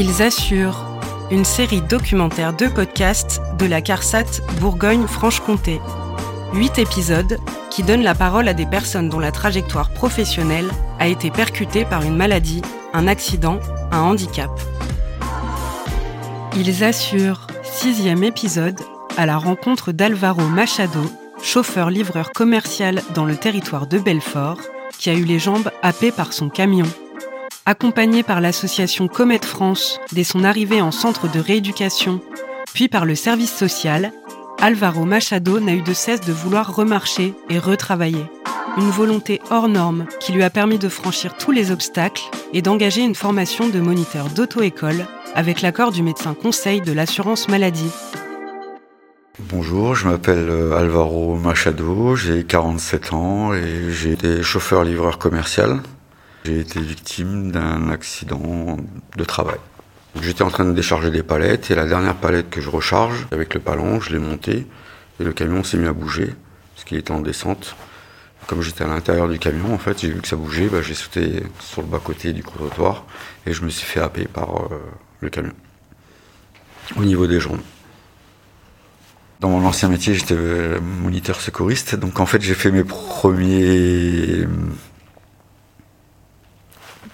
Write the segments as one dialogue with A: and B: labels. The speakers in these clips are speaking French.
A: Ils assurent une série documentaire de podcasts de la CARSAT Bourgogne-Franche-Comté. Huit épisodes qui donnent la parole à des personnes dont la trajectoire professionnelle a été percutée par une maladie, un accident, un handicap. Ils assurent sixième épisode à la rencontre d'Alvaro Machado, chauffeur-livreur commercial dans le territoire de Belfort, qui a eu les jambes happées par son camion. Accompagné par l'association Comète France dès son arrivée en centre de rééducation, puis par le service social, Alvaro Machado n'a eu de cesse de vouloir remarcher et retravailler. Une volonté hors norme qui lui a permis de franchir tous les obstacles et d'engager une formation de moniteur d'auto-école avec l'accord du médecin conseil de l'assurance maladie.
B: Bonjour, je m'appelle euh, Alvaro Machado, j'ai 47 ans et j'ai été chauffeur-livreur commercial. J'ai été victime d'un accident de travail. J'étais en train de décharger des palettes et la dernière palette que je recharge, avec le palon, je l'ai monté et le camion s'est mis à bouger parce qu'il était en descente. Comme j'étais à l'intérieur du camion, en fait, j'ai vu que ça bougeait, bah, j'ai sauté sur le bas-côté du trottoir et je me suis fait happer par euh, le camion au niveau des jambes. Dans mon ancien métier, j'étais euh, moniteur secouriste, donc en fait, j'ai fait mes premiers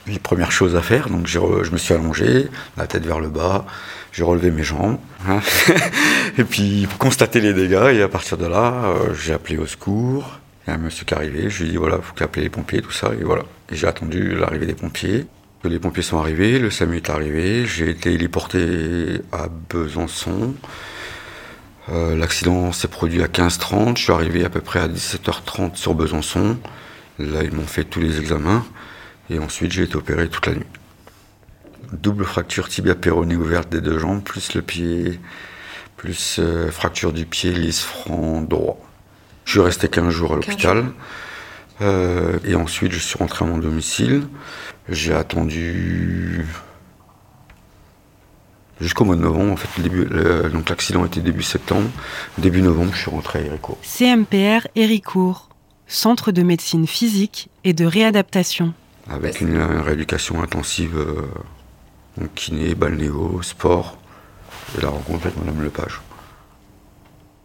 B: les premières choses à faire. Donc je me suis allongé, la tête vers le bas, j'ai relevé mes jambes, hein. et puis constater les dégâts. Et à partir de là, euh, j'ai appelé au secours. Il y a un monsieur qui est arrivé, je lui ai dit voilà, il faut appeler les pompiers, tout ça, et voilà. Et j'ai attendu l'arrivée des pompiers. Les pompiers sont arrivés, le SAMU est arrivé, j'ai été héliporté à Besançon. Euh, l'accident s'est produit à 15h30, je suis arrivé à peu près à 17h30 sur Besançon. Là, ils m'ont fait tous les examens. Et ensuite, j'ai été opéré toute la nuit. Double fracture tibia péronée ouverte des deux jambes, plus le pied, plus euh, fracture du pied lisse franc droit. Je suis resté 15 jours à l'hôpital. Euh, et ensuite, je suis rentré à mon domicile. J'ai attendu jusqu'au mois de novembre. En fait, donc l'accident était début septembre. Début novembre, je suis rentré à Héricourt.
A: CMPR Héricourt, Centre de médecine physique et de réadaptation
B: avec une, rééducation intensive, euh, kiné, balnéo, sport, et la rencontre avec Madame Lepage.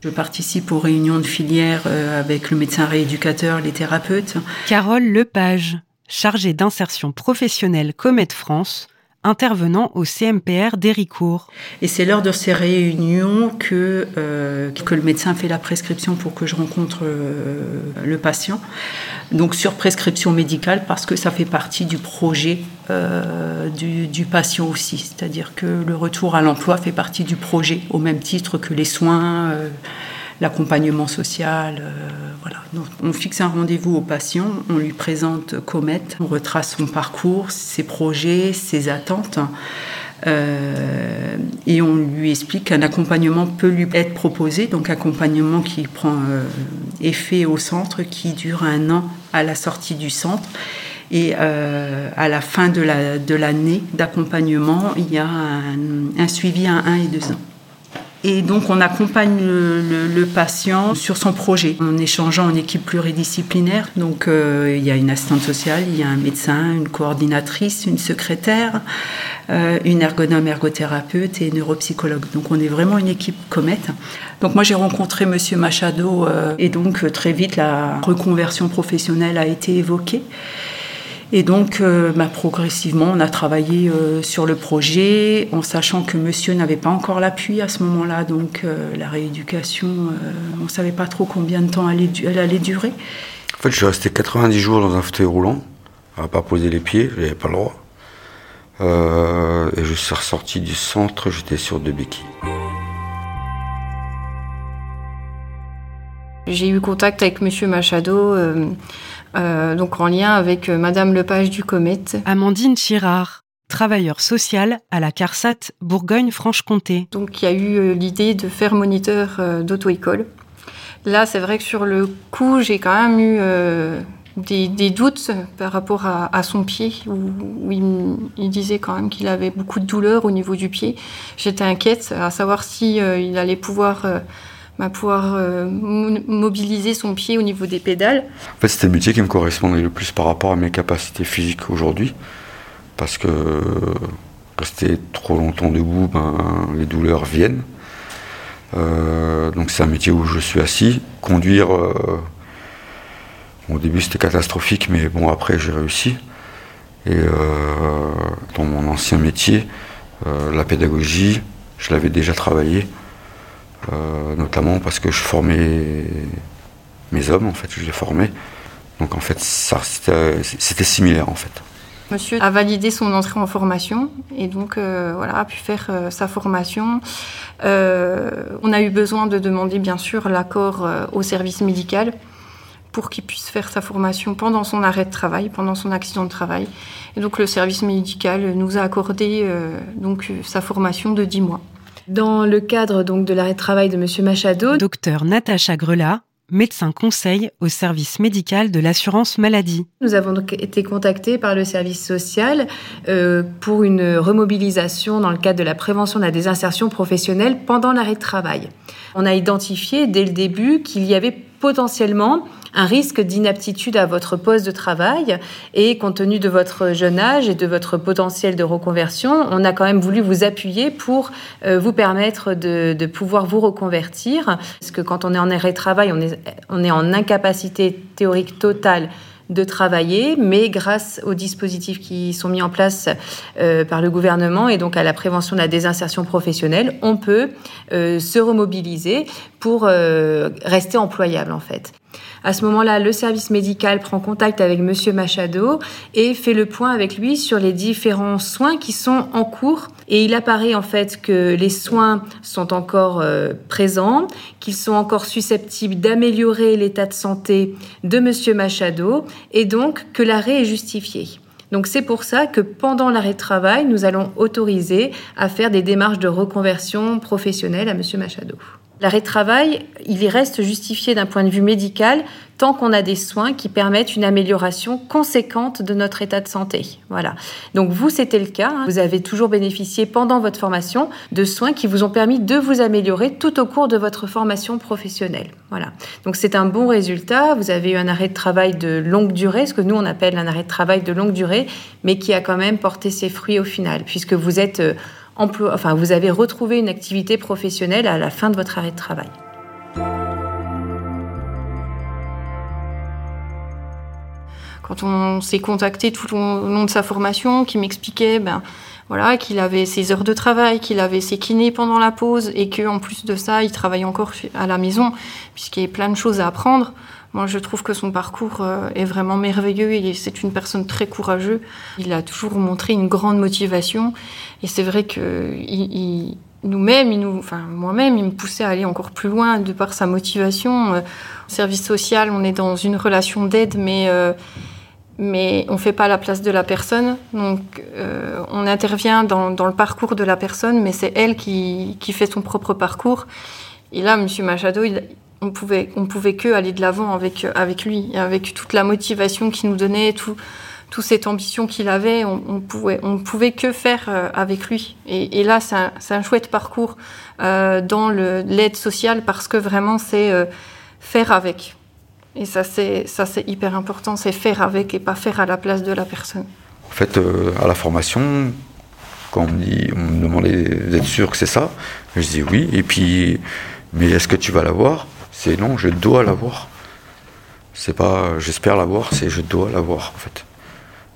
C: Je participe aux réunions de filière euh, avec le médecin rééducateur, les thérapeutes.
A: Carole Lepage, chargée d'insertion professionnelle Comète France, intervenant au CMPR d'Héricourt.
C: Et c'est lors de ces réunions que, euh, que le médecin fait la prescription pour que je rencontre euh, le patient. Donc sur prescription médicale parce que ça fait partie du projet euh, du, du, patient aussi. C'est-à-dire que le retour à l'emploi fait partie du projet au même titre que les soins l'accompagnement social. Euh, on fixe un rendez-vous au patient, on lui présente Comet, on retrace son parcours, ses projets, ses attentes. Euh, et on lui explique qu'un accompagnement peut lui être proposé, donc accompagnement qui prend euh, effet au centre, qui dure un an à la sortie du centre. Et à la fin de l'année la, d'accompagnement, il y a un, un, suivi à un et deux ans. Et donc on accompagne le, patient sur son projet en échangeant en équipe pluridisciplinaire. Donc euh, il y a une assistante sociale, il y a un médecin, une coordinatrice, une secrétaire, euh, une ergonome ergothérapeute et une neuropsychologue. Donc on est vraiment une équipe comète. Donc moi j'ai rencontré Monsieur Machado euh, et donc très vite la reconversion professionnelle a été évoquée. Et donc, euh, bah, progressivement, on a travaillé euh, sur le projet, en sachant que monsieur n'avait pas encore l'appui à ce moment-là. Donc, euh, la rééducation, on ne savait pas trop combien de temps elle, elle, allait durer.
B: En fait, je suis resté 90 jours dans un fauteuil roulant, à pas poser les pieds, je n'avais pas le droit. et je suis ressorti du centre, j'étais sur deux béquilles.
D: J'ai eu contact avec monsieur Machado euh, donc en lien avec euh, Madame Lepage du Comète.
A: Amandine Chirard, travailleur social à la CARSAT Bourgogne-Franche-Comté.
D: Donc il y a eu euh, l'idée de faire moniteur d'auto-école. Là, c'est vrai que sur le coup, j'ai quand même eu des, doutes par rapport à, son pied, où, il, disait quand même qu'il avait beaucoup de douleur au niveau du pied. J'étais inquiète à savoir si il allait pouvoir à pouvoir euh, mobiliser son pied au niveau des pédales.
B: En fait, c'était le métier qui me correspondait le plus par rapport à mes capacités physiques aujourd'hui. Parce que rester trop longtemps debout, ben, les douleurs viennent. Euh, donc c'est un métier où je suis assis. Conduire, euh, au début c'était catastrophique, mais bon après j'ai réussi. Et dans mon ancien métier, la pédagogie, je l'avais déjà travaillé, notamment parce que je formais mes hommes, en fait, je les formais. Donc en fait, c'était similaire en fait.
D: Monsieur a validé son entrée en formation et donc euh, voilà, a pu faire euh, sa formation. Euh, on a eu besoin de demander bien sûr l'accord au service médical pour qu'il puisse faire sa formation pendant son arrêt de travail, pendant son accident de travail. Et donc le service médical nous a accordé donc sa formation de 10 mois.
A: Dans le cadre donc de l'arrêt de travail de Monsieur Machado, docteur Natacha Grelat médecin conseil au service médical de l'assurance maladie.
E: Nous avons donc été contactés par le service social euh, pour une remobilisation dans le cadre de la prévention de la désinsertion professionnelle pendant l'arrêt de travail. On a identifié dès le début qu'il y avait potentiellement un risque d'inaptitude à votre poste de travail et compte tenu de votre jeune âge et de votre potentiel de reconversion, on a quand même voulu vous appuyer pour euh, vous permettre de, pouvoir vous reconvertir. Parce que quand on est en arrêt de travail, on est en incapacité théorique totale de travailler, mais grâce aux dispositifs qui sont mis en place euh, par le gouvernement et donc à la prévention de la désinsertion professionnelle, on peut euh, se remobiliser pour euh, rester employable en fait. À ce moment-là, le service médical prend contact avec Monsieur Machado et fait le point avec lui sur les différents soins qui sont en cours. Et il apparaît en fait que les soins sont encore euh, présents, qu'ils sont encore susceptibles d'améliorer l'état de santé de Monsieur Machado et donc que l'arrêt est justifié. Donc c'est pour ça que pendant l'arrêt de travail, nous allons autoriser à faire des démarches de reconversion professionnelle à Monsieur Machado. L'arrêt de travail, il y reste justifié d'un point de vue médical tant qu'on a des soins qui permettent une amélioration conséquente de notre état de santé. Voilà. Donc vous, c'était le cas. Hein. Vous avez toujours bénéficié pendant votre formation de soins qui vous ont permis de vous améliorer tout au cours de votre formation professionnelle. Voilà. Donc c'est un bon résultat. Vous avez eu un arrêt de travail de longue durée, ce que nous on appelle un arrêt de travail de longue durée, mais qui a quand même porté ses fruits au final, puisque vous êtes enfin, vous avez retrouvé une activité professionnelle à la fin de votre arrêt de travail.
D: Quand on s'est contacté tout au long de sa formation, qui m'expliquait ben, voilà, qu'il avait ses heures de travail, qu'il avait ses kinés pendant la pause et qu'en plus de ça, il travaille encore à la maison, puisqu'il y a plein de choses à apprendre. Moi, je trouve que son parcours euh, est vraiment merveilleux et c'est une personne très courageuse. Il a toujours montré une grande motivation et c'est vrai que nous-mêmes, nous, enfin moi-même, il me poussait à aller encore plus loin de par sa motivation. Euh, service social, on est dans une relation d'aide, mais euh, mais on fait pas la place de la personne. Donc, euh, on intervient dans, dans, le parcours de la personne, mais c'est elle qui, qui, fait son propre parcours. Et là, Monsieur Machado, il, on pouvait, on pouvait que aller de l'avant avec, avec lui, avec toute la motivation qu'il nous donnait, tout, toute cette ambition qu'il avait, on, on, pouvait, on pouvait que faire euh, avec lui. Et, là, c'est un, un, chouette parcours euh, dans l'aide sociale parce que vraiment, c'est euh, faire avec. Et ça, c'est ça, c'est hyper important, c'est faire avec et pas faire à la place de la personne.
B: En fait, euh, à la formation, quand on me, dit, on me demandait d'être sûr que c'est ça, je dis oui. Et puis, mais est-ce que tu vas l'avoir? C'est non, je dois l'avoir. C'est pas j'espère l'avoir, c'est je dois l'avoir en fait.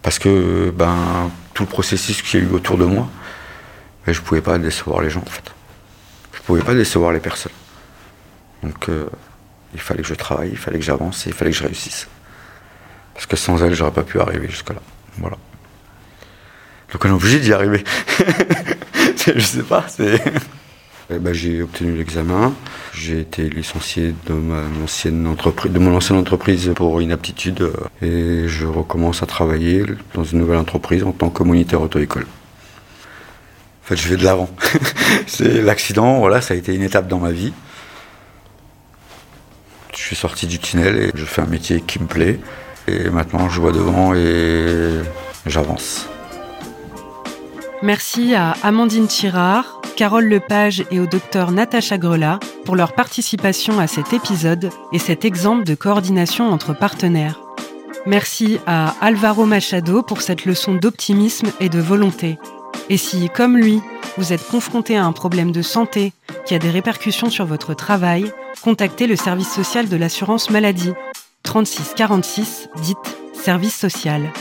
B: Parce que ben tout le processus qu'il y a eu autour de moi, ben, je pouvais pas décevoir les gens en fait. Je pouvais pas décevoir les personnes. Donc euh, il fallait que je travaille, il fallait que j'avance et il fallait que je réussisse. Parce que sans elle, j'aurais pas pu arriver jusque-là. Voilà. Donc on est obligé d'y arriver. je sais pas, c'est. Eh ben, j'ai obtenu l'examen. J'ai été licencié de, mon ancienne entreprise, de mon ancienne entreprise pour inaptitude euh, et je recommence à travailler dans une nouvelle entreprise en tant que moniteur auto-école. En fait, je vais de l'avant. C'est l'accident, voilà, ça a été une étape dans ma vie. Je suis sorti du tunnel et je fais un métier qui me plaît. Et maintenant, je vois devant et j'avance.
A: Merci à Amandine Tirard, Carole Lepage et au docteur Natacha Grelat pour leur participation à cet épisode et cet exemple de coordination entre partenaires. Merci à Alvaro Machado pour cette leçon d'optimisme et de volonté. Et si, comme lui, vous êtes confronté à un problème de santé qui a des répercussions sur votre travail, contactez le service social de l'assurance maladie. 36 46, dites service social.